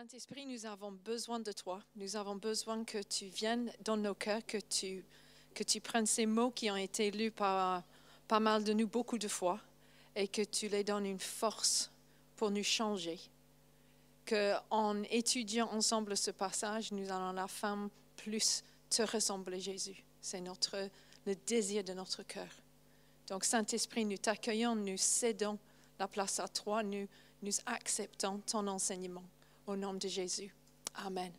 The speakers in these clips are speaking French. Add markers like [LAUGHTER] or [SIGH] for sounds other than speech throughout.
Saint-Esprit, nous avons besoin de toi. Nous avons besoin que tu viennes dans nos cœurs, que tu, que tu prennes ces mots qui ont été lus par pas mal de nous beaucoup de fois et que tu les donnes une force pour nous changer. Que en étudiant ensemble ce passage, nous allons à la fin plus te ressembler, Jésus. C'est notre le désir de notre cœur. Donc, Saint-Esprit, nous t'accueillons, nous cédons la place à toi, nous, nous acceptons ton enseignement. Au nom de Jésus. Amen.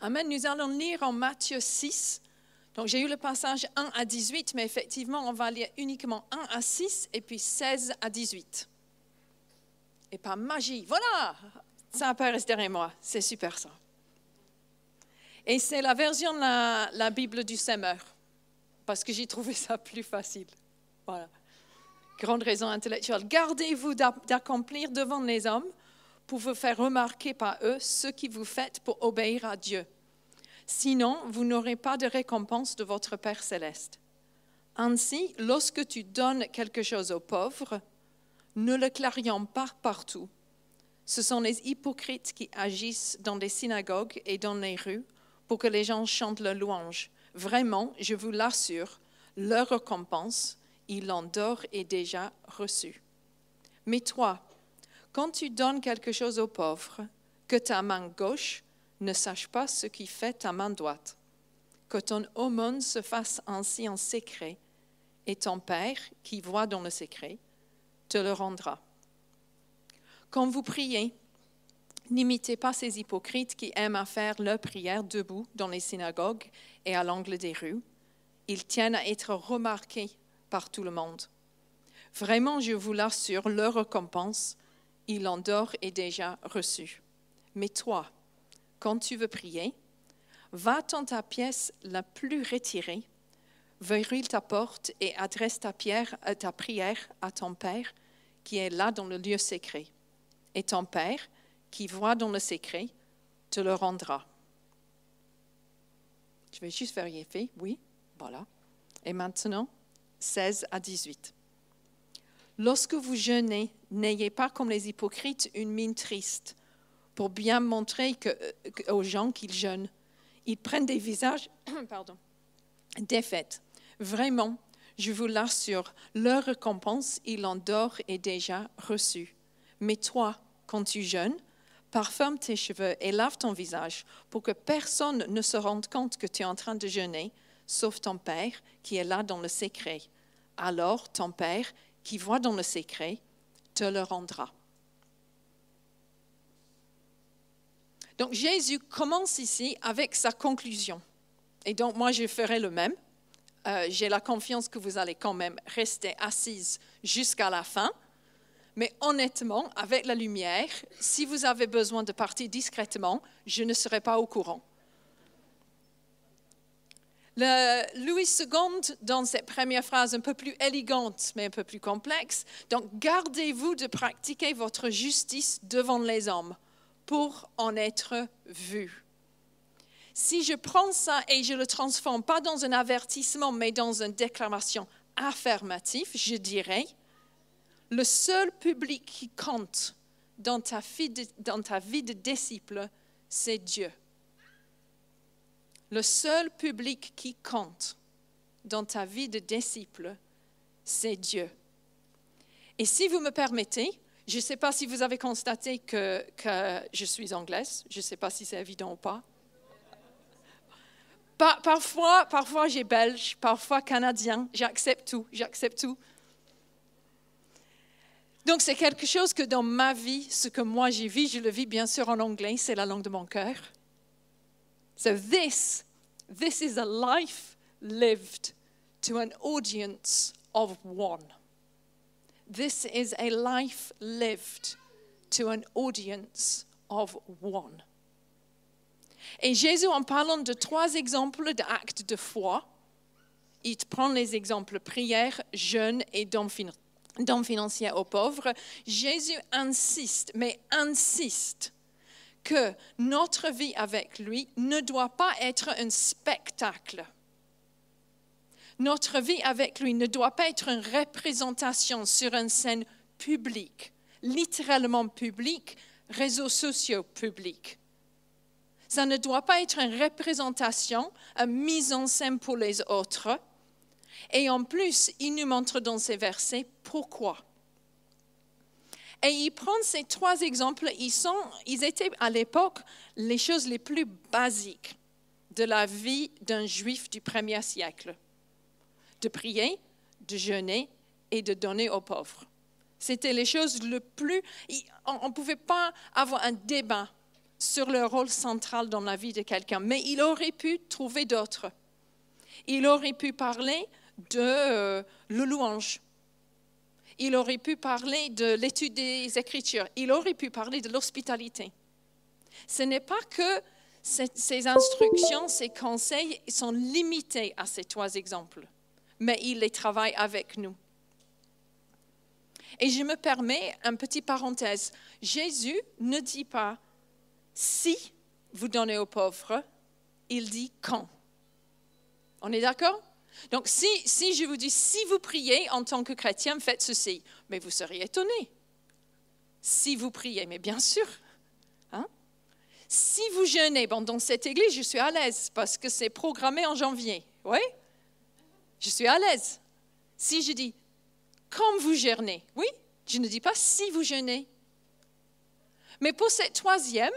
Amen. Nous allons lire en Matthieu 6. Donc, j'ai eu le passage 1 à 18, mais effectivement, on va lire uniquement 1 à 6 et puis 16 à 18. Et par magie, voilà, ça apparaît derrière moi. C'est super ça. Et c'est la version de la, Bible du Semeur, parce que j'ai trouvé ça plus facile. Voilà. Grande raison intellectuelle. Gardez-vous d'accomplir devant les hommes pour vous faire remarquer par eux ce que vous faites pour obéir à Dieu. Sinon, vous n'aurez pas de récompense de votre Père céleste. Ainsi, lorsque tu donnes quelque chose aux pauvres, ne le clarions pas partout. Ce sont les hypocrites qui agissent dans les synagogues et dans les rues pour que les gens chantent le louange. Vraiment, je vous l'assure, leur récompense, ils l'ont d'or et déjà reçue. Mais toi, quand tu donnes quelque chose aux pauvres, que ta main gauche ne sache pas ce qui fait ta main droite. Que ton aumône se fasse ainsi en secret, et ton Père, qui voit dans le secret, te le rendra. Quand vous priez, n'imitez pas ces hypocrites qui aiment à faire leur prière debout dans les synagogues et à l'angle des rues. Ils tiennent à être remarqués par tout le monde. Vraiment, je vous l'assure, leur récompense il endort est déjà reçu. Mais toi, quand tu veux prier, va dans ta pièce la plus retirée, verrouille ta porte et adresse ta, euh, ta prière à ton Père qui est là dans le lieu secret. Et ton Père, qui voit dans le secret, te le rendra. Je vais juste vérifier. Oui, voilà. Et maintenant, 16 à 18. Lorsque vous jeûnez, n'ayez pas comme les hypocrites une mine triste pour bien montrer aux gens qu'ils jeûnent. Ils prennent des visages [COUGHS] pardon, défaits. Vraiment, je vous l'assure, leur récompense, il en dort est déjà reçue. Mais toi, quand tu jeûnes, parfume tes cheveux et lave ton visage pour que personne ne se rende compte que tu es en train de jeûner, sauf ton Père qui est là dans le secret. Alors ton Père qui voit dans le secret te le rendra. Donc Jésus commence ici avec sa conclusion. Et donc moi, je ferai le même. Euh, j'ai la confiance que vous allez quand même rester assise jusqu'à la fin. Mais honnêtement, avec la lumière, si vous avez besoin de partir discrètement, je ne serai pas au courant. Louis II, dans cette première phrase un peu plus élégante, mais un peu plus complexe, donc gardez-vous de pratiquer votre justice devant les hommes pour en être vu. Si je prends ça et je le transforme pas dans un avertissement, mais dans une déclaration affirmative, je dirais, le seul public qui compte dans ta vie de disciple, c'est Dieu. Le seul public qui compte dans ta vie de disciple, c'est Dieu. Et si vous me permettez, je ne sais pas si vous avez constaté que, je suis anglaise, je ne sais pas si c'est évident ou pas. parfois, parfois j'ai belge, parfois canadien, j'accepte tout, j'accepte tout. Donc c'est quelque chose que dans ma vie, ce que moi j'ai vu, je le vis bien sûr en anglais, c'est la langue de mon cœur. So this, is a life lived to an audience of one. This is a life lived to an audience of one. Et Jésus, en parlant de trois exemples d'actes de foi, il prend les exemples prière, jeûne et dons financiers aux pauvres. Jésus insiste, mais insiste que notre vie avec lui ne doit pas être un spectacle. Notre vie avec lui ne doit pas être une représentation sur une scène publique, littéralement publique, réseaux sociaux publics. Ça ne doit pas être une représentation, une mise en scène pour les autres. Et en plus, il nous montre dans ces versets pourquoi. Et il prend ces trois exemples, ils, sont, ils étaient à l'époque les choses les plus basiques de la vie d'un juif du premier siècle. De prier, de jeûner et de donner aux pauvres. C'était les choses les plus... On ne pouvait pas avoir un débat sur le rôle central dans la vie de quelqu'un, mais il aurait pu trouver d'autres. Il aurait pu parler de euh, le louange. Il aurait pu parler de l'étude des Écritures. Il aurait pu parler de l'hospitalité. Ce n'est pas que ces instructions, ces conseils sont limités à ces trois exemples, mais il les travaille avec nous. Et je me permets une petite parenthèse. Jésus ne dit pas si vous donnez aux pauvres, il dit quand. On est d'accord? Donc si, si je vous dis si vous priez en tant que chrétien, faites ceci, mais vous seriez étonné. Si vous priez, mais bien sûr. Hein? Si vous jeûnez, bon, dans cette église, je suis à l'aise parce que c'est programmé en janvier. Oui? Je suis à l'aise. Si je dis quand vous jeûnez, oui, je ne dis pas si vous jeûnez. Mais pour cette troisième,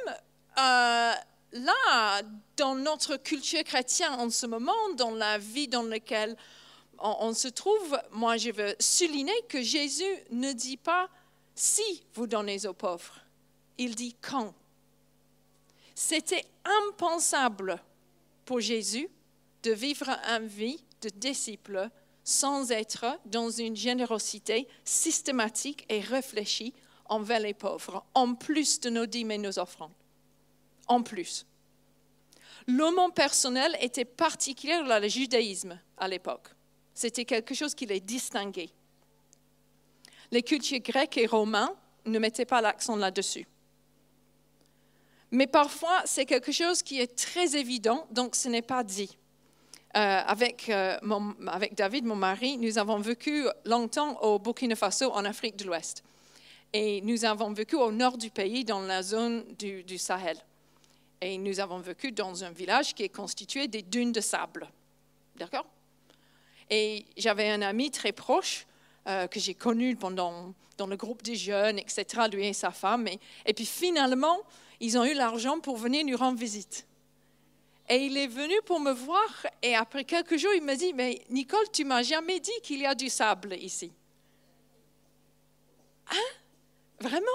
euh, là, dans notre culture chrétienne en ce moment, dans la vie dans laquelle on, se trouve, moi je veux souligner que Jésus ne dit pas si vous donnez aux pauvres, il dit quand. C'était impensable pour Jésus de vivre une vie de disciple sans être dans une générosité systématique et réfléchie envers les pauvres, en plus de nos dîmes et nos offrandes en plus. L'homme personnel était particulier dans le judaïsme à l'époque. C'était quelque chose qui les distinguait. Les cultures grecs et romains ne mettaient pas l'accent là-dessus. Mais parfois, c'est quelque chose qui est très évident, donc ce n'est pas dit. Euh, euh, avec David, mon mari, nous avons vécu longtemps au Burkina Faso, en Afrique de l'Ouest. Et nous avons vécu au nord du pays, dans la zone du Sahel. Et nous avons vécu dans un village qui est constitué des dunes de sable. D'accord? Et j'avais un ami très proche euh, que j'ai connu pendant, dans le groupe des jeunes, etc., lui et sa femme. Et, et puis finalement, ils ont eu l'argent pour venir nous rendre visite. Et il est venu pour me voir et après quelques jours, il m'a dit, mais Nicole, tu m'as jamais dit qu'il y a du sable ici. Hein? Vraiment?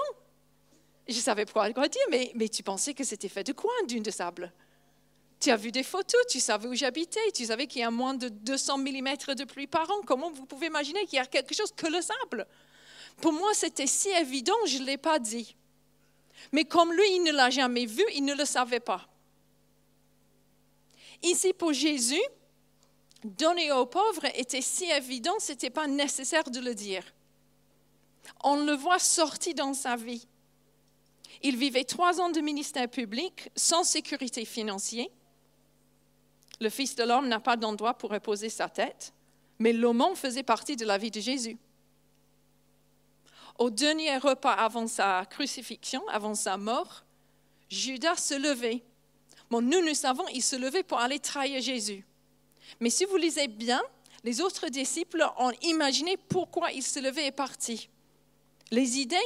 Je savais pas quoi dire, mais, mais tu pensais que c'était fait de quoi, une dune de sable Tu as vu des photos, tu savais où j'habitais, tu savais qu'il y a moins de 200 mm de pluie par an. Comment vous pouvez imaginer qu'il y a quelque chose que le sable? Pour moi, c'était si évident, je ne l'ai pas dit. Mais comme lui, il ne l'a jamais vu, il ne le savait pas. Ici, pour Jésus, donner aux pauvres était si évident, ce n'était pas nécessaire de le dire. On le voit sorti dans sa vie. Il vivait trois ans de ministère public sans sécurité financière. Le Fils de l'homme n'a pas d'endroit pour reposer sa tête, mais l'aumône faisait partie de la vie de Jésus. Au dernier repas avant sa crucifixion, avant sa mort, Judas se levait. Bon, nous, nous savons, il se levait pour aller trahir Jésus. Mais si vous lisez bien, les autres disciples ont imaginé pourquoi il se levait et parti. Les idées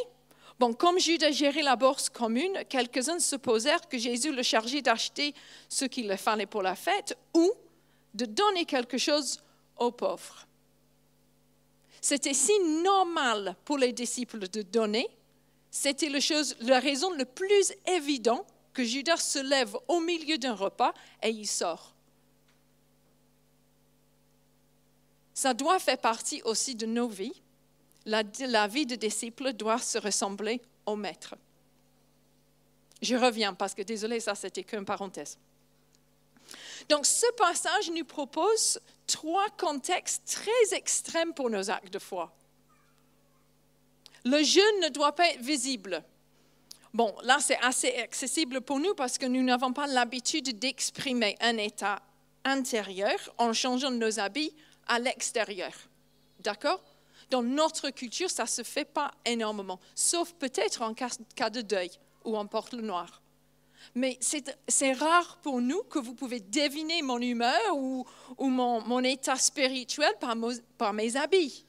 Bon, comme Judas gérait la bourse commune, quelques-uns supposèrent que Jésus le chargeait d'acheter ce qu'il fallait pour la fête ou de donner quelque chose aux pauvres. C'était si normal pour les disciples de donner, c'était la raison la plus évidente que Judas se lève au milieu d'un repas et il sort. Ça doit faire partie aussi de nos vies la, vie de disciple doit se ressembler au maître. Je reviens parce que, désolé, ça c'était qu'une parenthèse. Donc, ce passage nous propose trois contextes très extrêmes pour nos actes de foi. Le jeûne ne doit pas être visible. Bon, là, c'est assez accessible pour nous parce que nous n'avons pas l'habitude d'exprimer un état intérieur en changeant nos habits à l'extérieur. D'accord? Dans notre culture, ça ne se fait pas énormément, sauf peut-être en cas de deuil ou on porte le noir. Mais c'est rare pour nous que vous pouvez deviner mon humeur ou, mon, état spirituel par mes habits.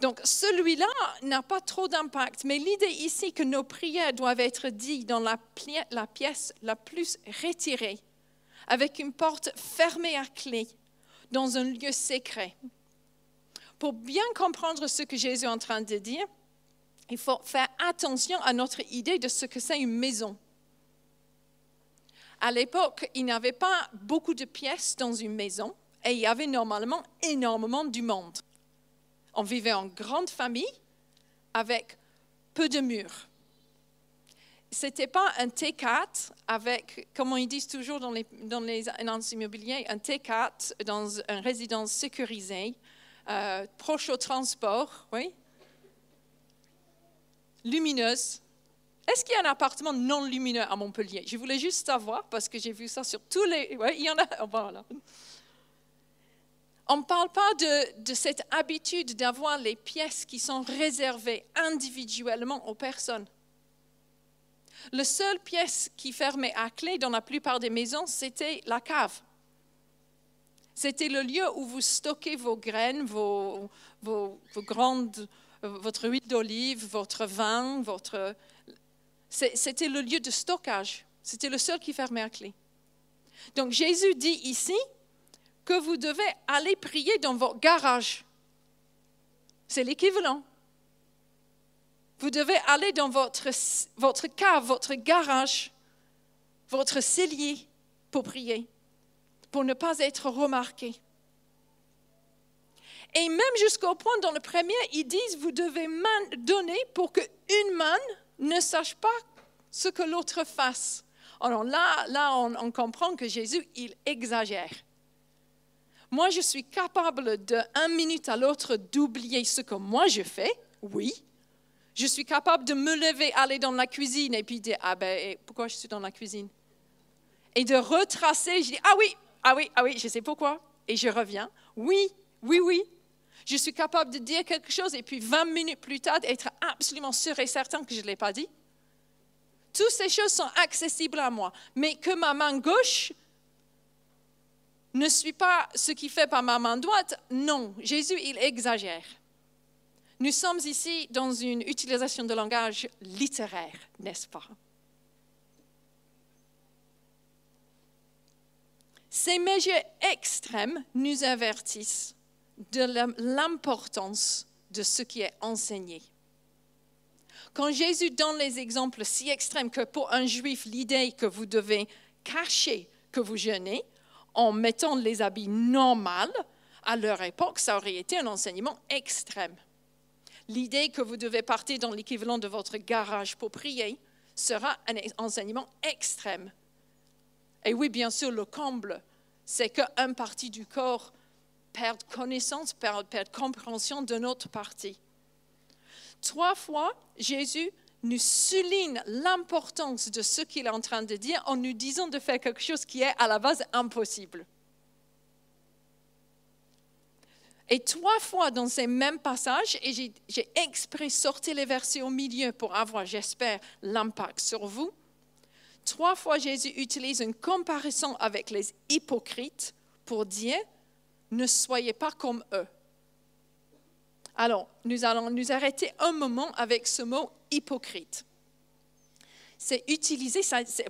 Donc, celui-là n'a pas trop d'impact, mais l'idée ici que nos prières doivent être dites dans la, pièce la plus retirée, avec une porte fermée à clé, dans un lieu secret. Pour bien comprendre ce que Jésus est en train de dire, il faut faire attention à notre idée de ce que c'est une maison. À l'époque, il n'y avait pas beaucoup de pièces dans une maison et il y avait normalement énormément du monde. On vivait en grande famille avec peu de murs. Ce n'était pas un T4 avec, comme ils disent toujours dans les, dans les annonces immobilières, un T4 dans une résidence sécurisée, euh, proche au transport, oui, lumineuse. Est-ce qu'il y a un appartement non lumineux à Montpellier? Je voulais juste savoir parce que j'ai vu ça sur tous les. Oui, il y en a. [LAUGHS] On ne parle pas de, cette habitude d'avoir les pièces qui sont réservées individuellement aux personnes. La seule pièce qui fermait à clé dans la plupart des maisons, c'était la cave. C'était le lieu où vous stockez vos graines, vos, grandes, votre huile d'olive, votre vin, votre... C'était le lieu de stockage. C'était le seul qui fermait à clé. Donc Jésus dit ici, que vous devez aller prier dans votre garage. C'est l'équivalent. Vous devez aller dans votre, votre cave, votre garage, votre cellier pour prier, pour ne pas être remarqué. Et même jusqu'au point, dans le premier, ils disent, vous devez donner pour qu'une main ne sache pas ce que l'autre fasse. Alors là, là on, on comprend que Jésus, il exagère. Moi, je suis capable de un minute à l'autre d'oublier ce que moi je fais, oui. Je suis capable de me lever, aller dans la cuisine et puis dire, ah ben, pourquoi je suis dans la cuisine? Et de retracer, je dis, ah oui, ah oui, ah oui, je sais pourquoi. Et je reviens, oui, oui, oui. Je suis capable de dire quelque chose et puis 20 minutes plus tard, être absolument sûr et certain que je ne l'ai pas dit. Toutes ces choses sont accessibles à moi. Mais que ma main gauche ne suis pas ce qui fait par ma main droite. Non, Jésus, il exagère. Nous sommes ici dans une utilisation de langage littéraire, n'est-ce pas? Ces mesures extrêmes nous avertissent de l'importance de ce qui est enseigné. Quand Jésus donne les exemples si extrêmes que pour un juif, l'idée que vous devez cacher que vous jeûnez, en mettant les habits normaux, à leur époque, ça aurait été un enseignement extrême. L'idée que vous devez partir dans l'équivalent de votre garage pour prier sera un enseignement extrême. Et oui, bien sûr, le comble, c'est qu'un partie du corps perd connaissance, perd, perd compréhension de notre partie. Trois fois, Jésus nous souligne l'importance de ce qu'il est en train de dire en nous disant de faire quelque chose qui est à la base impossible. Et trois fois dans ces mêmes passages, et j'ai exprès sorti les versets au milieu pour avoir, j'espère, l'impact sur vous, trois fois Jésus utilise une comparaison avec les hypocrites pour dire, ne soyez pas comme eux. Alors, nous allons nous arrêter un moment avec ce mot hypocrite. C'est utilisé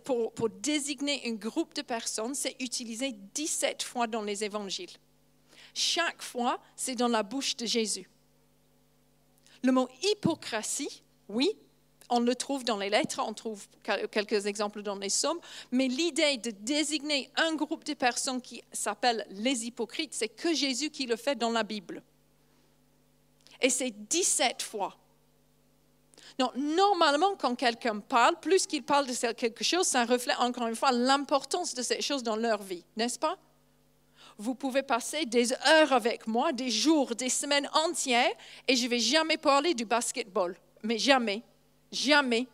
pour, pour, désigner un groupe de personnes, c'est utilisé 17 fois dans les évangiles. Chaque fois, c'est dans la bouche de Jésus. Le mot hypocrisie, oui, on le trouve dans les lettres, on trouve quelques exemples dans les sommes, mais l'idée de désigner un groupe de personnes qui s'appellent les hypocrites, c'est que Jésus qui le fait dans la Bible. Et c'est 17 fois. Donc, normalement, quand quelqu'un parle, plus qu'il parle de quelque chose, ça reflète encore une fois l'importance de cette chose dans leur vie, n'est-ce pas? Vous pouvez passer des heures avec moi, des jours, des semaines entières, et je ne vais jamais parler du basketball. Mais jamais, jamais.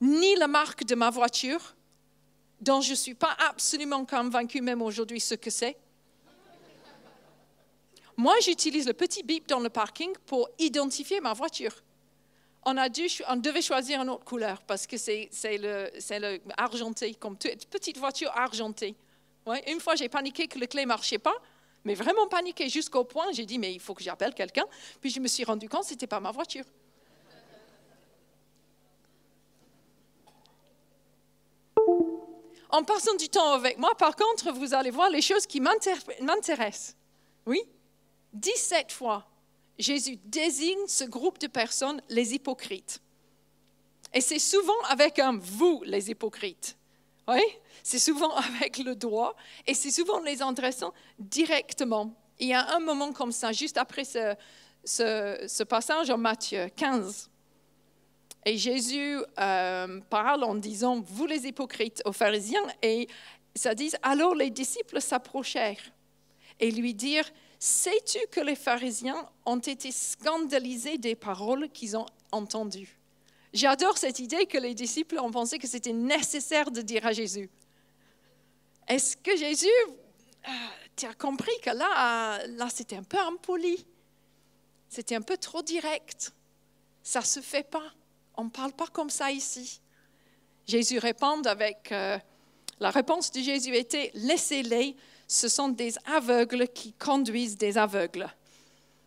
Ni la marque de ma voiture, dont je ne suis pas absolument convaincue même aujourd'hui ce que c'est. Moi, j'utilise le petit bip dans le parking pour identifier ma voiture. on, a dû, on devait choisir une autre couleur parce que c'est le, le argenté, comme toute petite voiture argentée. Une fois, j'ai paniqué que le clé ne marchait pas, mais vraiment paniqué jusqu'au point, j'ai dit, mais il faut que j'appelle quelqu'un. Puis je me suis rendu compte que ce n'était pas ma voiture. En passant du temps avec moi, par contre, vous allez voir les choses qui m'intéressent. Oui? 17 fois, Jésus désigne ce groupe de personnes, les hypocrites. Et c'est souvent avec un vous, les hypocrites. Oui, c'est souvent [LAUGHS] avec le doigt et c'est souvent les adressant directement. Il y a un moment comme ça, juste après ce, passage en Matthieu 15. Et Jésus euh, parle en disant, vous les hypocrites aux pharisiens, et ça dit, alors les disciples s'approchèrent et lui dirent, sais-tu que les pharisiens ont été scandalisés des paroles qu'ils ont entendues? J'adore cette idée que les disciples ont pensé que c'était nécessaire de dire à Jésus. Est-ce que Jésus, euh, tu as compris que là, là c'était un peu impoli, c'était un peu trop direct, ça ne se fait pas, on ne parle pas comme ça ici. Jésus répond avec, euh, la réponse de Jésus était, laissez-les, ce sont des aveugles qui conduisent des aveugles.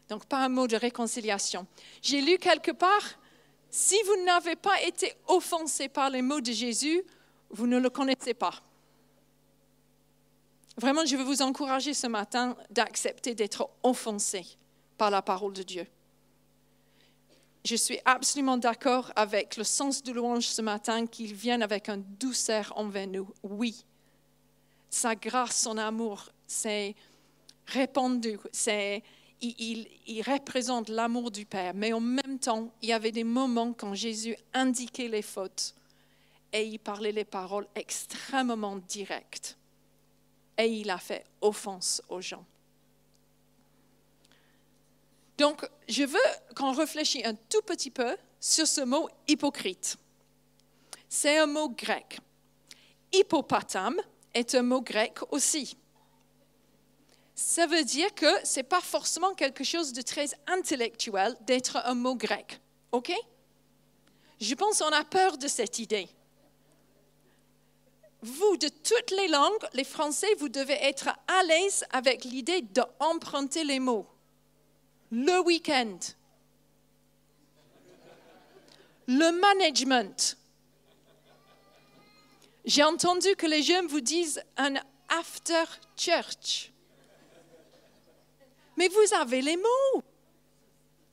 Donc pas un mot de réconciliation. J'ai lu quelque part, si vous n'avez pas été offensé par les mots de Jésus, vous ne le connaissez pas. Vraiment, je veux vous encourager ce matin d'accepter d'être offensé par la parole de Dieu. Je suis absolument d'accord avec le sens de louange ce matin qu'il vienne avec une douceur envers nous. Oui, sa grâce, son amour, c'est répandu, c'est il, représente l'amour du Père, mais en même temps, il y avait des moments quand Jésus indiquait les fautes et il parlait les paroles extrêmement directes. Et il a fait offense aux gens. Donc, je veux qu'on réfléchisse un tout petit peu sur ce mot hypocrite. C'est un mot grec. Hippopotame est un mot grec aussi ça veut dire que ce n'est pas forcément quelque chose de très intellectuel d'être un mot grec. OK? Je pense qu'on a peur de cette idée. Vous, de toutes les langues, les Français, vous devez être à l'aise avec l'idée d'emprunter les mots. Le week-end. Le management. J'ai entendu que les jeunes vous disent un after church mais vous avez les mots.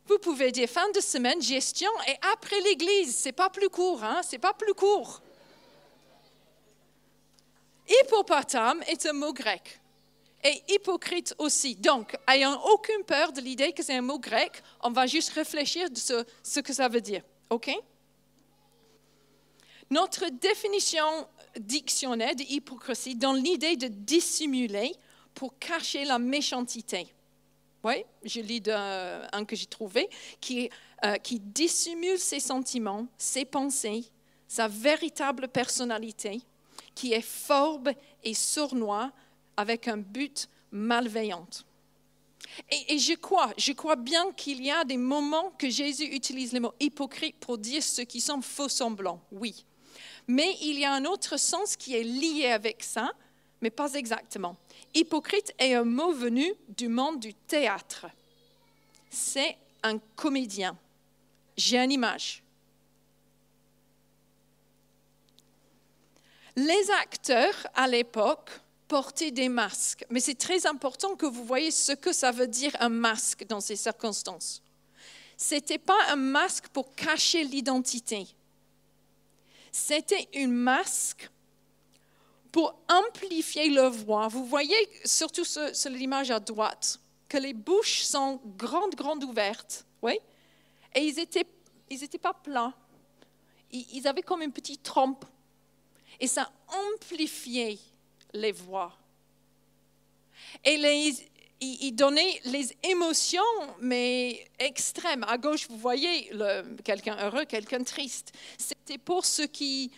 Vous pouvez dire fin de semaine, gestion et après l'église. C'est pas plus court, hein? C'est pas plus court. Hippopotame est un mot grec et hypocrite aussi. Donc, ayant aucune peur de l'idée que c'est un mot grec, on va juste réfléchir de ce, que ça veut dire. OK? Notre définition dictionnaire de hypocrisie donne l'idée de dissimuler pour cacher la méchanceté. Oui, je lis un que j'ai trouvé, qui, euh, qui dissimule ses sentiments, ses pensées, sa véritable personnalité, qui est forbe et sournois avec un but malveillant. Et, et, je crois, je crois bien qu'il y a des moments que Jésus utilise le mot hypocrite pour dire ceux qui sont faux semblants, oui. Mais il y a un autre sens qui est lié avec ça, mais pas exactement. Hypocrite est un mot venu du monde du théâtre. C'est un comédien. J'ai une image. Les acteurs à l'époque portaient des masques, mais c'est très important que vous voyez ce que ça veut dire un masque dans ces circonstances. Ce n'était pas un masque pour cacher l'identité. C'était un masque pour amplifier leur voix. Vous voyez surtout sur, l'image à droite que les bouches sont grandes, grandes ouvertes. Oui? Et ils n'étaient ils étaient pas plats. Ils, avaient comme une petite trompe. Et ça amplifiait les voix. Et les, ils donnaient les émotions, mais extrêmes. À gauche, vous voyez quelqu'un heureux, quelqu'un triste. C'était pour ceux qui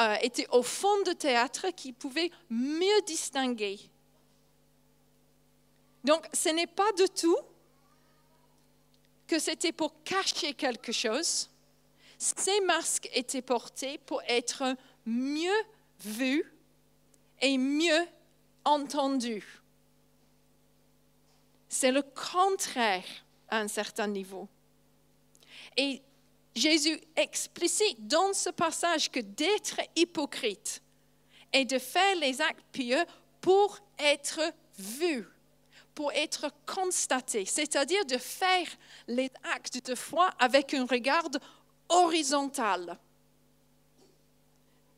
euh, était au fond de théâtre qui pouvait mieux distinguer. Donc, ce n'est pas du tout que c'était pour cacher quelque chose, ces masques étaient portés pour être mieux vus et mieux entendus. C'est le contraire à un certain niveau. Et Jésus explicite dans ce passage que d'être hypocrite et de faire les actes pieux pour être vu, pour être constaté, c'est-à-dire de faire les actes de foi avec un regard horizontal,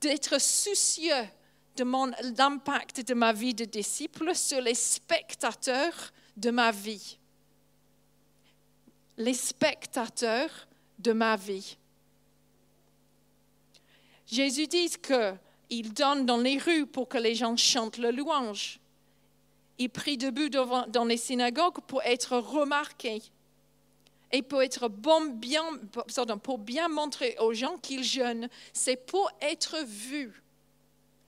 d'être soucieux de l'impact de ma vie de disciple sur les spectateurs de ma vie. Les spectateurs de ma vie. Jésus dit qu'il donne dans les rues pour que les gens chantent le louange. Il prie debout dans les synagogues pour être remarqué et pour être bon, bien, pour bien montrer aux gens qu'il jeûne. C'est pour être vu.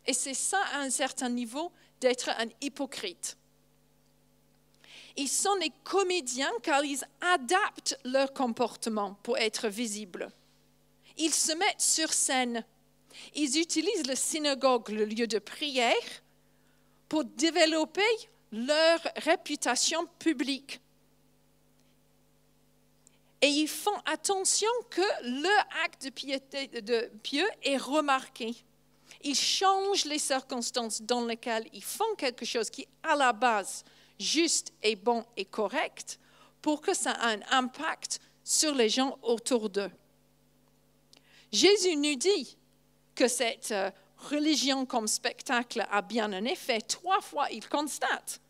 Et c'est ça, à un certain niveau, d'être un hypocrite. Ils sont des comédiens car ils adaptent leur comportement pour être visibles. Ils se mettent sur scène. Ils utilisent le synagogue, le lieu de prière, pour développer leur réputation publique. Et ils font attention que leur acte de, piété, pieux est remarqué. Ils changent les circonstances dans lesquelles ils font quelque chose qui, à la base, juste et bon et correct pour que ça ait un impact sur les gens autour d'eux. Jésus nous dit que cette euh, religion comme spectacle a bien un effet. Trois fois, il constate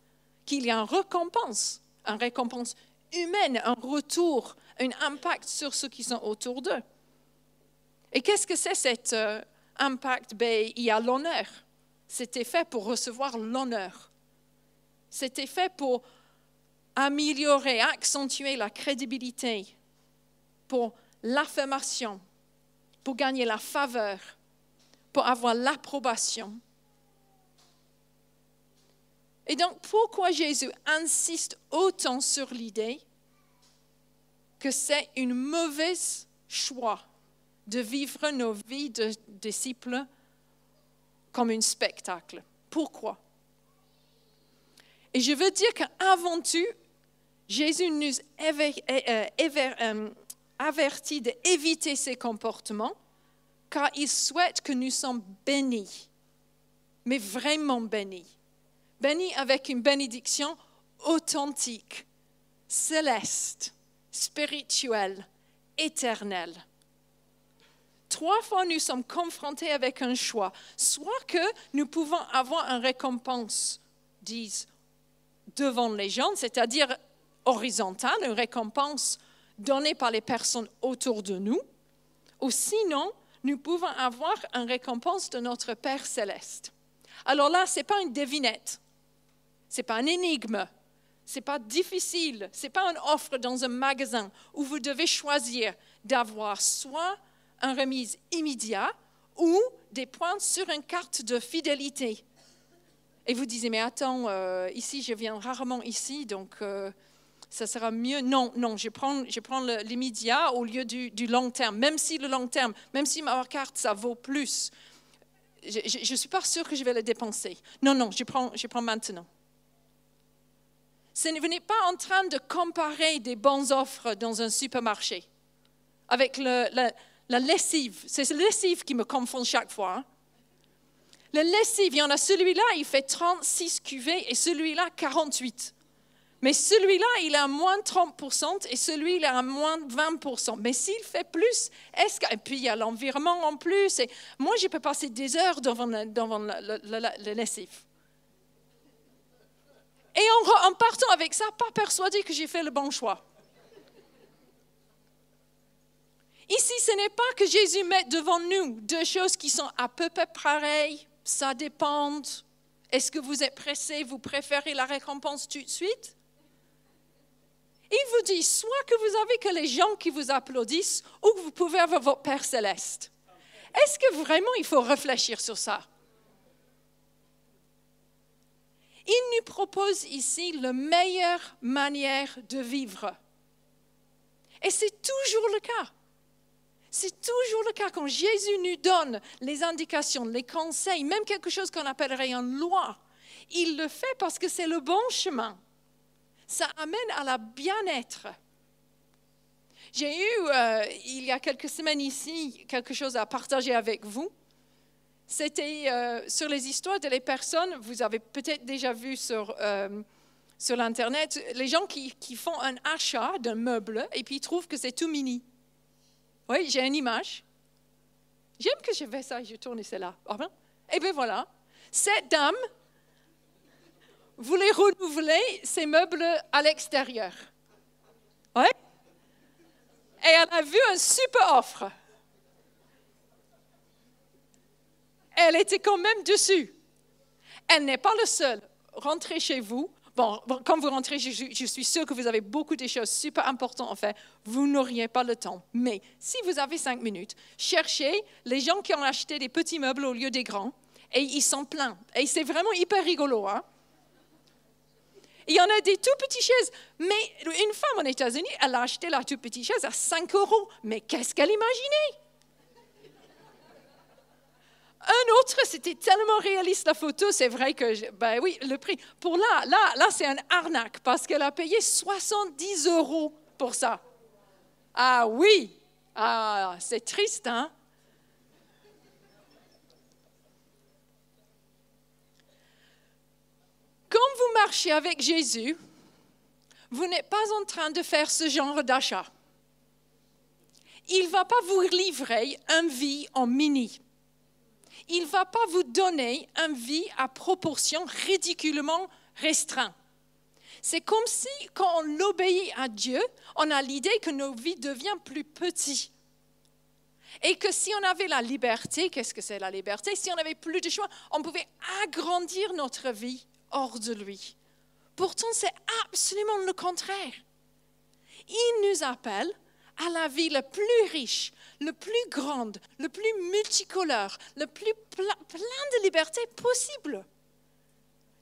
qu'il y a une récompense, une récompense humaine, un retour, un impact sur ceux qui sont autour d'eux. Et qu'est-ce que c'est cet euh, impact? Ben, Il y a l'honneur. C'était fait pour recevoir l'honneur. C'était fait pour améliorer, accentuer la crédibilité, pour l'affirmation, pour gagner la faveur, pour avoir l'approbation. Et donc, pourquoi Jésus insiste autant sur l'idée que c'est une mauvaise choix de vivre nos vies de disciples comme un spectacle? Pourquoi? Et je veux dire qu'avant tout, Jésus nous euh, euh, avertit d'éviter ces comportements car il souhaite que nous soyons bénis, mais vraiment bénis. Bénis avec une bénédiction authentique, céleste, spirituelle, éternelle. Trois fois, nous sommes confrontés avec un choix. Soit que nous pouvons avoir une récompense, disent devant les gens, c'est-à-dire horizontale, une récompense donnée par les personnes autour de nous, ou sinon, nous pouvons avoir une récompense de notre Père céleste. Alors là, ce n'est pas une devinette, ce n'est pas un énigme, ce n'est pas difficile, ce n'est pas une offre dans un magasin où vous devez choisir d'avoir soit une remise immédiate ou des points sur une carte de fidélité. Et vous disiez, mais attends, euh, ici, je viens rarement ici, donc euh, ça sera mieux. Non, non, je prends, je prends l'immédiat au lieu du, long terme, même si le long terme, même si ma carte, ça vaut plus. Je ne suis pas sûre que je vais le dépenser. Non, non, je prends, je prends maintenant. Vous n'êtes pas en train de comparer des bonnes offres dans un supermarché avec le, la, la lessive. C'est la lessive qui me confond chaque fois. Hein. Le lessive, il y en a celui-là, il fait 36 cuvées et celui-là 48. Mais celui-là, il a moins de 30% et celui-là, il a moins de 20%. Mais s'il fait plus, est-ce que... Et puis, il y a l'environnement en plus. Et moi, je peux passer des heures devant, devant le, lessive. Et en, en partant avec ça, pas persuadé que j'ai fait le bon choix. Ici, ce n'est pas que Jésus met devant nous deux choses qui sont à peu près pareilles, ça dépend. Est-ce que vous êtes pressé, vous préférez la récompense tout de suite? Il vous dit soit que vous avez que les gens qui vous applaudissent ou que vous pouvez avoir votre Père céleste. Est-ce que vraiment il faut réfléchir sur ça? Il nous propose ici la meilleure manière de vivre. Et c'est toujours le cas. C'est toujours le cas quand Jésus nous donne les indications, les conseils, même quelque chose qu'on appellerait une loi. Il le fait parce que c'est le bon chemin. Ça amène à la bien-être. J'ai eu, euh, il y a quelques semaines ici, quelque chose à partager avec vous. C'était euh, sur les histoires de personnes, vous avez peut-être déjà vu sur, euh, sur l'Internet, les gens qui, qui font un achat d'un meuble et puis ils trouvent que c'est tout mini. Oui, j'ai une image. J'aime que je fais ça et je tourne. Ah ben, et bien voilà, cette dame voulait renouveler ses meubles à l'extérieur. Oui. Et elle a vu un super offre. Elle était quand même dessus. Elle n'est pas le seul. Rentrez chez vous. Bon, quand vous rentrez, je, suis sûre que vous avez beaucoup de choses super importantes en fait. Vous n'auriez pas le temps. Mais si vous avez cinq minutes, cherchez les gens qui ont acheté des petits meubles au lieu des grands et ils sont pleins. Et c'est vraiment hyper rigolo. Hein? Il y en a des tout petites chaises. Mais une femme aux États-Unis, elle a acheté la toute petite chaise à 5 euros. Mais qu'est-ce qu'elle imaginait? Un autre, c'était tellement réaliste la photo, c'est vrai que, ben oui, le prix. Pour là, là, là, c'est un arnaque parce qu'elle a payé 70 euros pour ça. Ah oui, ah, c'est triste, hein? Quand vous marchez avec Jésus, vous n'êtes pas en train de faire ce genre d'achat. Il ne va pas vous livrer un vie en mini il ne va pas vous donner un vie à proportion ridiculement restreinte. C'est comme si, quand on obéit à Dieu, on a l'idée que nos vies deviennent plus petites. Et que si on avait la liberté, qu'est-ce que c'est la liberté? Si on avait plus de choix, on pouvait agrandir notre vie hors de lui. Pourtant, c'est absolument le contraire. Il nous appelle à la vie la plus riche, le plus grande, le plus multicolore, le plus plein, de liberté possible.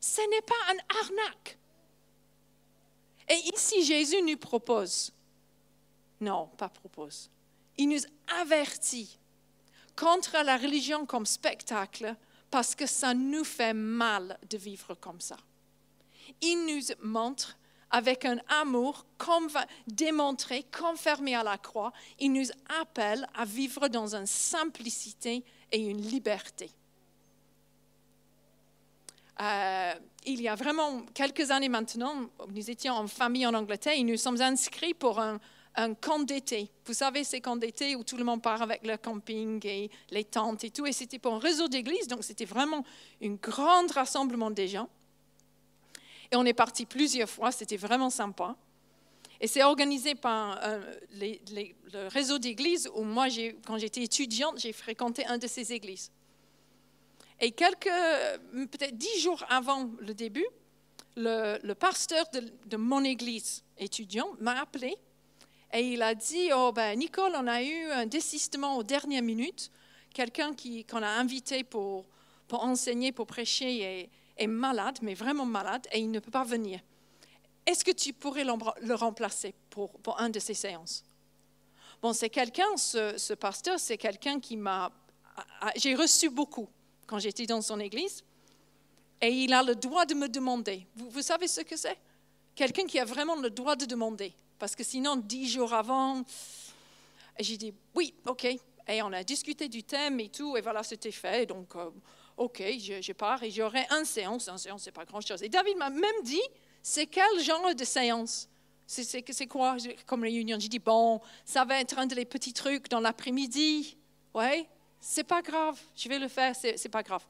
Ce n'est pas un arnaque. Et ici, Jésus nous propose, non, pas propose, il nous avertit contre la religion comme spectacle parce que ça nous fait mal de vivre comme ça. Il nous montre avec un amour démontré, confirmé à la croix, il nous appelle à vivre dans une simplicité et une liberté. Euh, il y a vraiment quelques années maintenant, nous étions en famille en Angleterre et nous sommes inscrits pour un, camp d'été. Vous savez, ces camps d'été où tout le monde part avec le camping et les tentes et tout. Et c'était pour un réseau d'églises, donc c'était vraiment un grand rassemblement des gens. Et on est parti plusieurs fois, c'était vraiment sympa. Et c'est organisé par euh, le réseau d'églises où moi, quand j'étais étudiante, j'ai fréquenté un de ces églises. Et quelques, peut-être dix jours avant le début, le, pasteur de, mon église étudiant m'a appelé et il a dit, oh ben Nicole, on a eu un désistement aux dernières minutes, quelqu'un qu'on a invité pour, pour enseigner, pour prêcher et, est malade, mais vraiment malade, et il ne peut pas venir. Est-ce que tu pourrais le remplacer pour, pour de ces séances? Bon, c'est quelqu'un, ce, pasteur, c'est quelqu'un qui m'a... J'ai reçu beaucoup quand j'étais dans son église, et il a le droit de me demander. Vous, vous savez ce que c'est? Quelqu'un qui a vraiment le droit de demander. Parce que sinon, dix jours avant, j'ai dit oui, ok. Et on a discuté du thème et tout, et voilà, c'était fait. Donc, euh, OK, je, pars et j'aurai une séance. Une séance, c'est pas grand-chose. Et David m'a même dit, c'est quel genre de séance? C'est quoi? Comme réunion J'ai dit, bon, ça va être un des petits trucs dans l'après-midi. Oui, c'est pas grave, je vais le faire, c'est pas grave.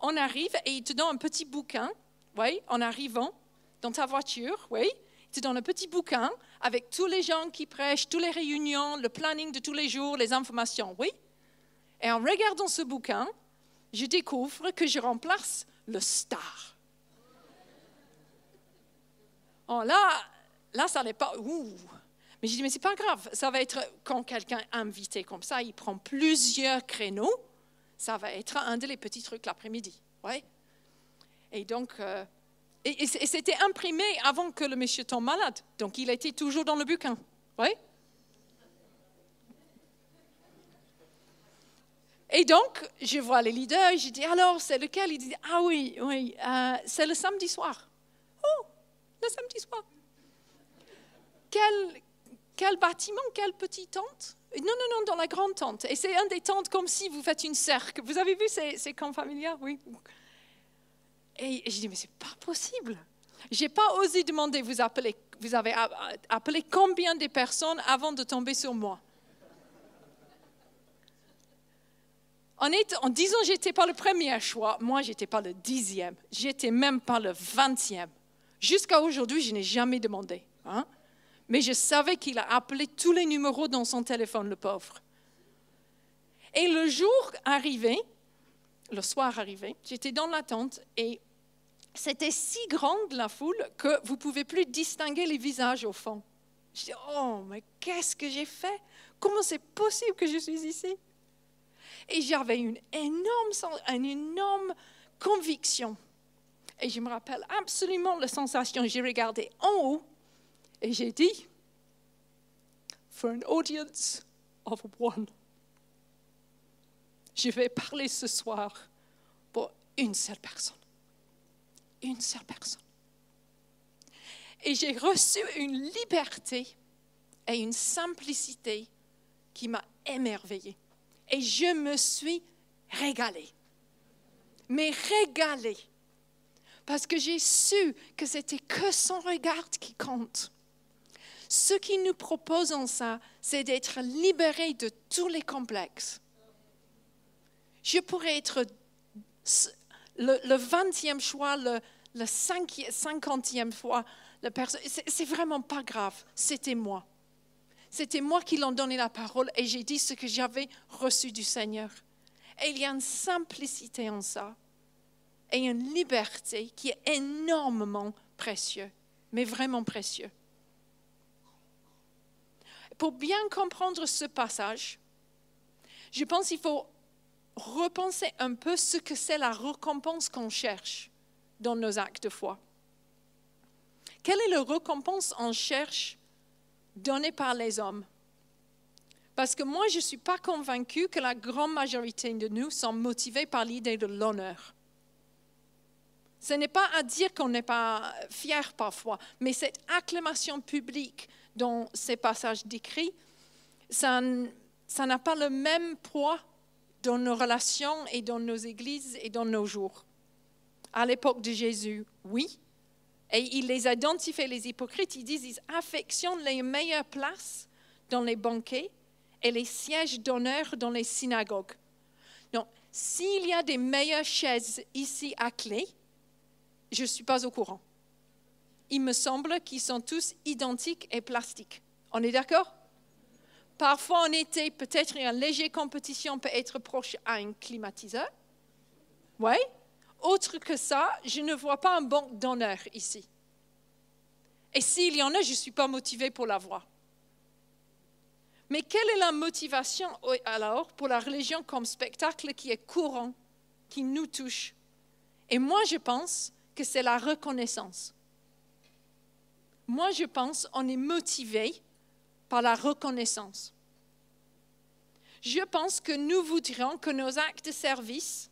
On arrive et il te donne un petit bouquin, oui, en arrivant dans ta voiture, oui. Il te donne un petit bouquin avec tous les gens qui prêchent, toutes les réunions, le planning de tous les jours, les informations, oui. Et en regardant ce bouquin, je découvre que je remplace le star. Oh, là, là, ça n'est pas. Mais je dis, mais c'est pas grave. Ça va être quand quelqu'un est invité comme ça, il prend plusieurs créneaux. Ça va être un des petits trucs l'après-midi. Ouais. Et donc, euh, et c'était imprimé avant que le monsieur tombe malade. Donc, il était toujours dans le bouquin. Ouais. Et donc, je vois les leaders, je dis alors, c'est lequel? Il dit ah oui, oui, euh, c'est le samedi soir. Oh, le samedi soir. Quel, bâtiment, quelle petite tente? Non, non, non, dans la grande tente. Et c'est un des tentes comme si vous faites une cercle. Vous avez vu ces, camps familiaux Oui. Et je dis, mais c'est pas possible. Je n'ai pas osé demander, vous, appelez, vous avez appelé combien de personnes avant de tomber sur moi? En, en disant j'étais pas le premier choix, moi, j'étais pas le dixième. J'étais même pas le vingtième. Jusqu'à aujourd'hui, je n'ai jamais demandé. Hein? Mais je savais qu'il a appelé tous les numéros dans son téléphone, le pauvre. Et le jour arrivé, le soir arrivé, j'étais dans la tente et c'était si grande la foule que vous pouvez plus distinguer les visages au fond. Je dis, oh, mais qu'est-ce que j'ai fait? Comment c'est possible que je suis ici Et j'avais une énorme, conviction. Et je me rappelle absolument la sensation. J'ai regardé en haut et j'ai dit, for an audience of one, je vais parler ce soir pour une seule personne une seule personne. Et j'ai reçu une liberté et une simplicité qui m'a émerveillée. Et je me suis régalée. Mais régalée. Parce que j'ai su que c'était que son regard qui compte. Ce qu'il nous propose en ça, c'est d'être libéré de tous les complexes. Je pourrais être le vingtième choix, le, cinquantième fois, la personne, c'est vraiment pas grave, c'était moi. C'était moi qui l'ai donné la parole et j'ai dit ce que j'avais reçu du Seigneur. Et il y a une simplicité en ça et une liberté qui est énormément précieux, mais vraiment précieux. Pour bien comprendre ce passage, je pense qu'il faut repenser un peu ce que c'est la récompense qu'on cherche dans nos actes de foi. Quelle est la récompense qu'on cherche donnée par les hommes Parce que moi, je ne suis pas convaincue que la grande majorité de nous sont motivés par l'idée de l'honneur. Ce n'est pas à dire qu'on n'est pas fier parfois, mais cette acclamation publique dans ces passages décrits, ça n'a pas le même poids dans nos relations et dans nos églises et dans nos jours. À l'époque de Jésus, oui. Et il les identifie, les hypocrites, ils disent ils affectionnent les meilleures places dans les banquets et les sièges d'honneur dans les synagogues. Donc, s'il y a des meilleures chaises ici à clé, je ne suis pas au courant. Il me semble qu'ils sont tous identiques et plastiques. On est d'accord? Parfois, en été, peut-être une légère compétition peut être proche à un climatiseur. Oui. Autre que ça, je ne vois pas un banque d'honneur ici. Et s'il y en a, je ne suis pas motivée pour l'avoir. Mais quelle est la motivation alors pour la religion comme spectacle qui est courant, qui nous touche? Et moi, je pense que c'est la reconnaissance. Moi, je pense qu'on est motivé par la reconnaissance. Je pense que nous voudrions que nos actes de service,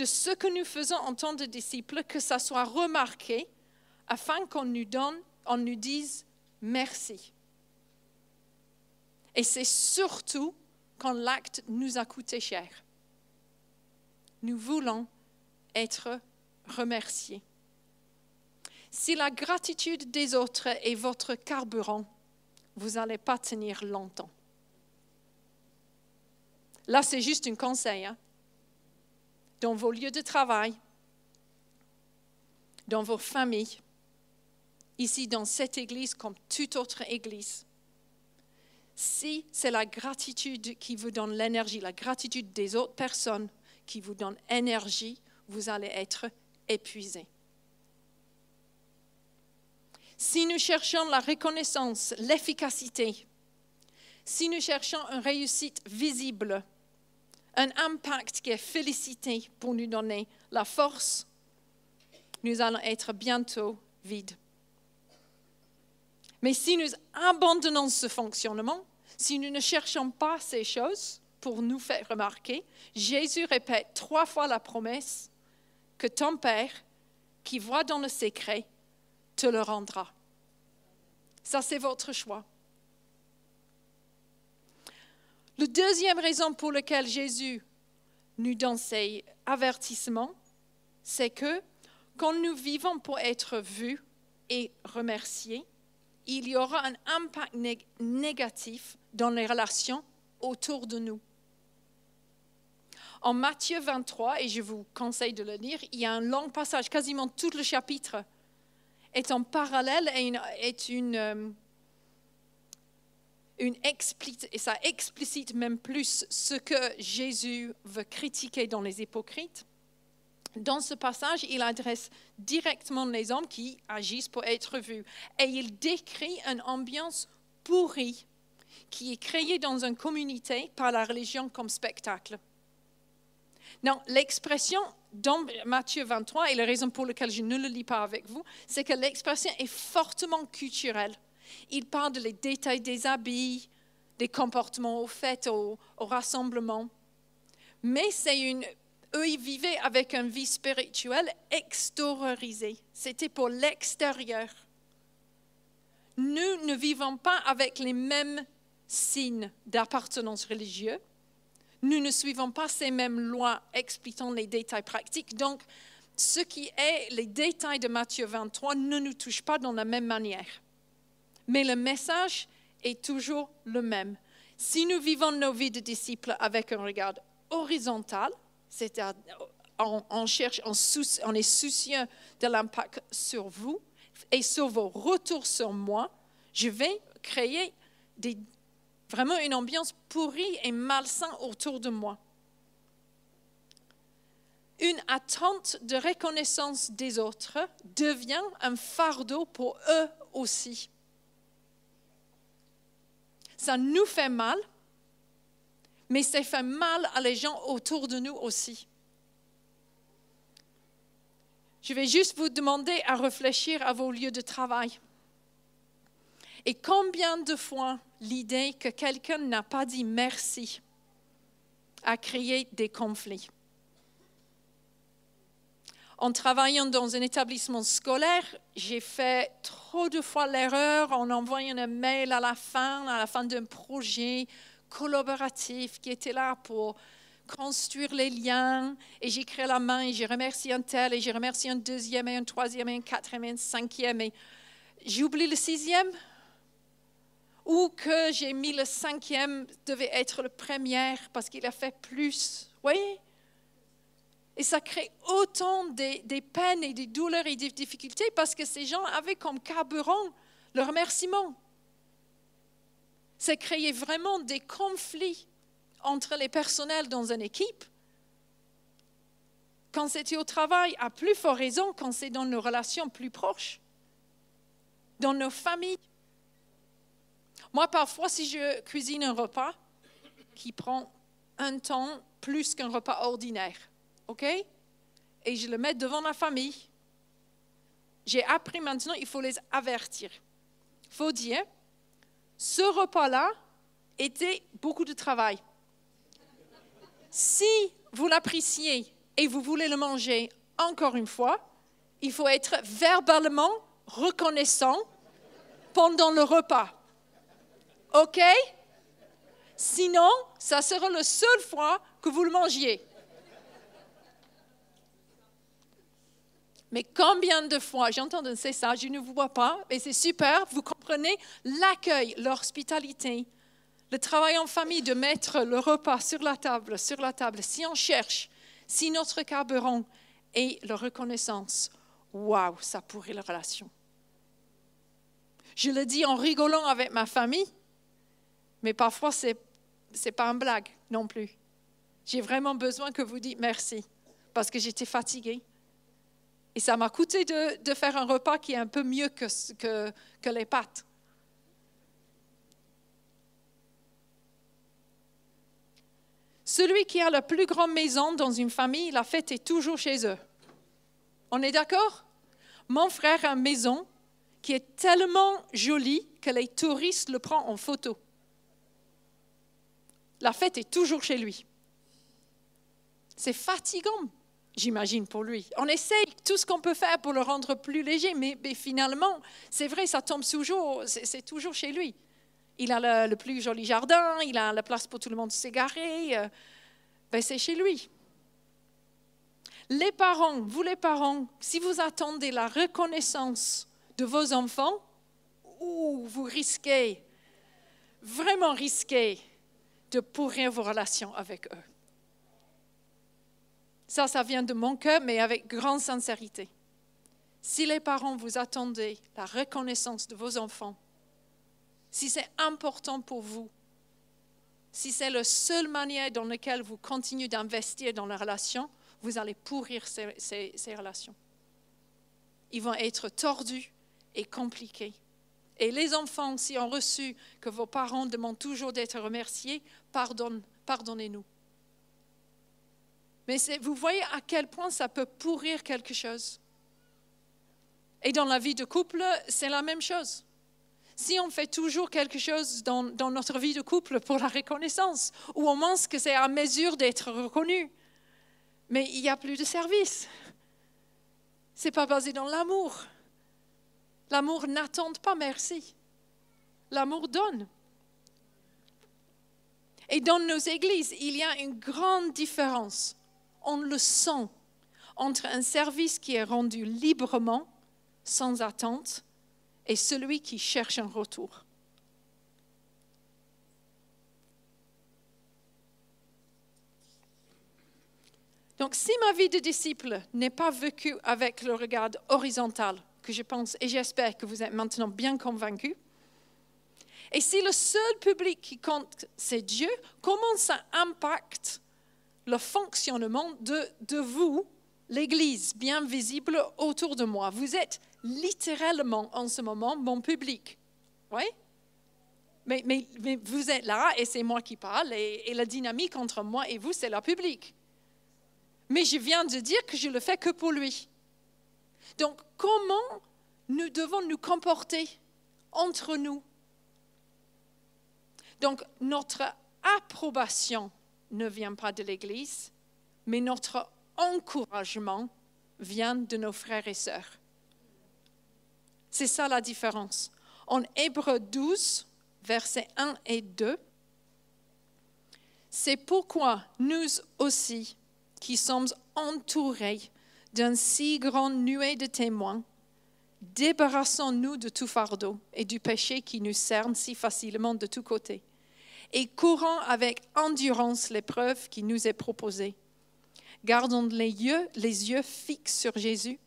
de ce que nous faisons en tant que disciples, que ça soit remarqué afin qu'on nous donne, on nous dise merci. Et c'est surtout quand l'acte nous a coûté cher. Nous voulons être remerciés. Si la gratitude des autres est votre carburant, vous n'allez pas tenir longtemps. Là, c'est juste un conseil. Hein. Dans vos lieux de travail, dans vos familles, ici dans cette église comme toute autre église, si c'est la gratitude qui vous donne l'énergie, la gratitude des autres personnes qui vous donne énergie, vous allez être épuisé. Si nous cherchons la reconnaissance, l'efficacité, si nous cherchons une réussite visible, un impact qui est félicité pour nous donner la force, nous allons être bientôt vides. Mais si nous abandonnons ce fonctionnement, si nous ne cherchons pas ces choses, pour nous faire remarquer, Jésus répète trois fois la promesse que ton Père, qui voit dans le secret, te le rendra. Ça, c'est votre choix. La deuxième raison pour laquelle Jésus nous donne ces avertissements, c'est que quand nous vivons pour être vus et remerciés, il y aura un impact négatif dans les relations autour de nous. En Matthieu 23, et je vous conseille de le lire, il y a un long passage, quasiment tout le chapitre est en parallèle et est une, euh, et ça explicite même plus ce que Jésus veut critiquer dans les hypocrites. Dans ce passage, il adresse directement les hommes qui agissent pour être vus et il décrit une ambiance pourrie qui est créée dans une communauté par la religion comme spectacle. Non, l'expression dans Matthieu 23, et la raison pour laquelle je ne le lis pas avec vous, c'est que l'expression est fortement culturelle. Il parle des détails des habits, des comportements aux fêtes, au, au rassemblement. Mais c'est une, eux, ils vivaient avec une vie spirituelle extériorisée. C'était pour l'extérieur. Nous ne vivons pas avec les mêmes signes d'appartenance religieuse nous ne suivons pas ces mêmes lois expliquant les détails pratiques. Donc, ce qui est les détails de Matthieu 23 ne nous touche pas dans la même manière. Mais le message est toujours le même. Si nous vivons nos vies de disciples avec un regard horizontal, c'est-à-dire on, cherche, on est soucieux de l'impact sur vous et sur vos retours sur moi, je vais créer Vraiment une ambiance pourrie et malsaine autour de moi. Une attente de reconnaissance des autres devient un fardeau pour eux aussi. Ça nous fait mal, mais ça fait mal à les gens autour de nous aussi. Je vais juste vous demander à réfléchir à vos lieux de travail. Et combien de fois l'idée que quelqu'un n'a pas dit merci a créé des conflits? En travaillant dans un établissement scolaire, j'ai fait trop de fois l'erreur en envoyant un mail à la fin, à la fin d'un projet collaboratif qui était là pour construire les liens. Et j'écris la main et je remercie un tel et je remercie un deuxième et un troisième et un quatrième et un cinquième. Et j'oublie le sixième? Ou que j'ai mis le cinquième devait être le premier parce qu'il a fait plus? Oui. Et ça crée autant des, peines et des douleurs et des difficultés parce que ces gens avaient comme carburant le remerciement. Ça créait vraiment des conflits entre les personnels dans une équipe. Quand c'était au travail, à plus fort raison quand c'est dans nos relations plus proches, dans nos familles. Moi, parfois, si je cuisine un repas qui prend un temps plus qu'un repas ordinaire, OK? Et je le mets devant ma famille, j'ai appris maintenant, il faut les avertir. Il faut dire, ce repas-là était beaucoup de travail. Si vous l'appréciez et vous voulez le manger encore une fois, il faut être verbalement reconnaissant pendant le repas. OK? Sinon, ça sera la seule fois que vous le mangiez. Mais combien de fois, j'entends c'est ça, je ne vous vois pas, et c'est super, vous comprenez l'accueil, l'hospitalité, le travail en famille de mettre le repas sur la table, sur la table. Si on cherche, si notre carburant est la reconnaissance, waouh, ça pourrit la relation. Je le dis en rigolant avec ma famille, mais parfois, ce n'est pas une blague non plus. J'ai vraiment besoin que vous dites merci parce que j'étais fatiguée. Et ça m'a coûté de, faire un repas qui est un peu mieux que, les pâtes. Celui qui a la plus grande maison dans une famille, la fête est toujours chez eux. On est d'accord? Mon frère a une maison qui est tellement jolie que les touristes le prennent en photo la fête est toujours chez lui. C'est fatigant, j'imagine, pour lui. On essaye tout ce qu'on peut faire pour le rendre plus léger, mais, finalement, c'est vrai, ça tombe toujours, c'est toujours chez lui. Il a le, plus joli jardin, il a la place pour tout le monde s'égarer. Euh, ben c'est chez lui. Les parents, vous les parents, si vous attendez la reconnaissance de vos enfants, ou vous risquez, vraiment risquez de pourrir vos relations avec eux. Ça, ça vient de mon cœur, mais avec grande sincérité. Si les parents vous attendez la reconnaissance de vos enfants, si c'est important pour vous, si c'est la seule manière dans laquelle vous continuez d'investir dans la relation, vous allez pourrir ces, relations. Ils vont être tordus et compliqués. Et les enfants, si ont reçu que vos parents demandent toujours d'être remerciés, pardonne, pardonnez-nous. Mais vous voyez à quel point ça peut pourrir quelque chose. Et dans la vie de couple, c'est la même chose. Si on fait toujours quelque chose dans, dans, notre vie de couple pour la reconnaissance, ou au moins que c'est à mesure d'être reconnu, mais il n'y a plus de service. Ce n'est pas basé dans l'amour. L'amour n'attend pas merci. L'amour donne. Et dans nos églises, il y a une grande différence, on le sent, entre un service qui est rendu librement, sans attente, et celui qui cherche un retour. Donc si ma vie de disciple n'est pas vécue avec le regard horizontal, que je pense et j'espère que vous êtes maintenant bien convaincus. Et si le seul public qui compte, c'est Dieu, comment ça impacte le fonctionnement de, de vous, l'Église, bien visible autour de moi Vous êtes littéralement en ce moment mon public. Oui? Mais, mais, vous êtes là et c'est moi qui parle et, la dynamique entre moi et vous, c'est le public. Mais je viens de dire que je le fais que pour lui. Donc, comment nous devons nous comporter entre nous? Donc, notre approbation ne vient pas de l'Église, mais notre encouragement vient de nos frères et sœurs. C'est ça la différence. En Hébreu 12, versets 1 et 2, c'est pourquoi nous aussi, qui sommes entourés d'un si grand nuée de témoins, débarrassons-nous de tout fardeau et du péché qui nous cerne si facilement de tous côtés, et courons avec endurance l'épreuve qui nous est proposée. Gardons les yeux, les yeux fixes sur Jésus,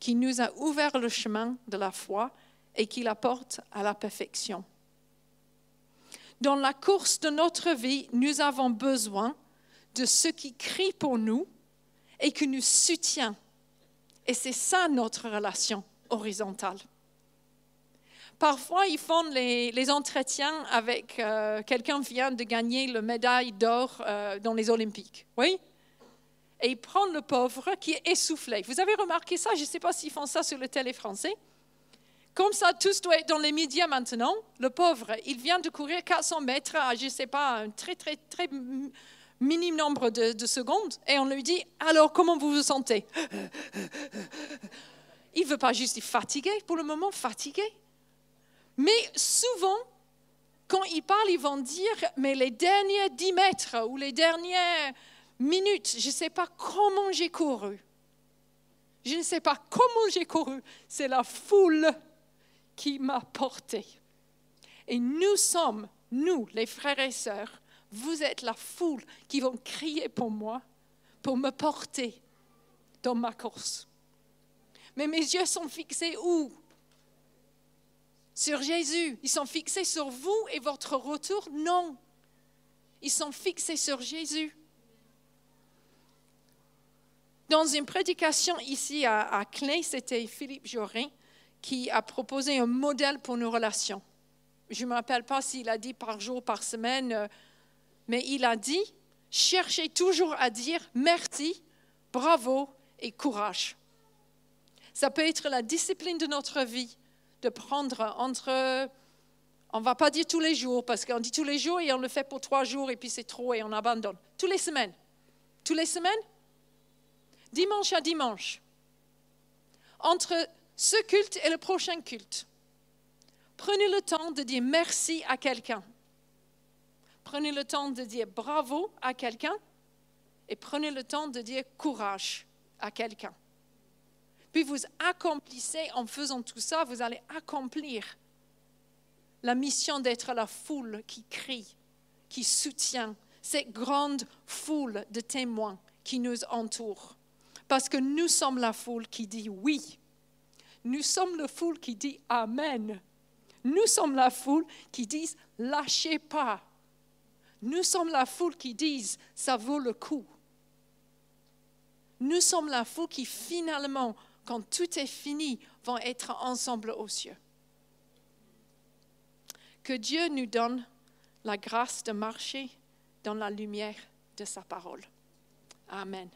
qui nous a ouvert le chemin de la foi et qui l'apporte à la perfection. Dans la course de notre vie, nous avons besoin de ceux qui crient pour nous et qui nous soutiennent et c'est ça notre relation horizontale. Parfois, ils font les, entretiens avec euh, quelqu'un qui vient de gagner la médaille d'or euh, dans les Olympiques. Oui? Et ils prennent le pauvre qui est essoufflé. Vous avez remarqué ça? Je ne sais pas s'ils font ça sur le télé français. Comme ça, tous doivent être dans les médias maintenant. Le pauvre, il vient de courir 400 mètres à, je ne sais pas, un très, très, très minime nombre de, secondes et on lui dit alors comment vous vous sentez Il ne veut pas juste être fatigué pour le moment, fatigué. Mais souvent, quand ils parlent, ils vont dire mais les derniers 10 mètres ou les dernières minutes, je ne sais pas comment j'ai couru. Je ne sais pas comment j'ai couru. C'est la foule qui m'a porté. Et nous sommes, nous, les frères et sœurs, vous êtes la foule qui vont crier pour moi, pour me porter dans ma course. Mais mes yeux sont fixés où? Sur Jésus. Ils sont fixés sur vous et votre retour Non. Ils sont fixés sur Jésus. Dans une prédication ici à, à c'était Philippe Jorin qui a proposé un modèle pour nos relations. Je ne me rappelle pas s'il a dit par jour, par semaine, euh, mais il a dit, cherchez toujours à dire merci, bravo et courage. Ça peut être la discipline de notre vie, de prendre entre, On ne va pas dire tous les jours, parce qu'on dit tous les jours et on le fait pour trois jours et puis c'est trop et on abandonne. Tous les semaines. Tous les semaines Dimanche à dimanche. Entre ce culte et le prochain culte. Prenez le temps de dire merci à quelqu'un. Prenez le temps de dire bravo à quelqu'un et prenez le temps de dire courage à quelqu'un. Puis vous accomplissez, en faisant tout ça, vous allez accomplir la mission d'être la foule qui crie, qui soutient cette grande foule de témoins qui nous entoure. Parce que nous sommes la foule qui dit oui. Nous sommes la foule qui dit Amen. Nous sommes la foule qui dit lâchez pas. Nous sommes la foule qui dit ça vaut le coup. Nous sommes la foule qui finalement, quand tout est fini, vont être ensemble aux cieux. Que Dieu nous donne la grâce de marcher dans la lumière de sa parole. Amen.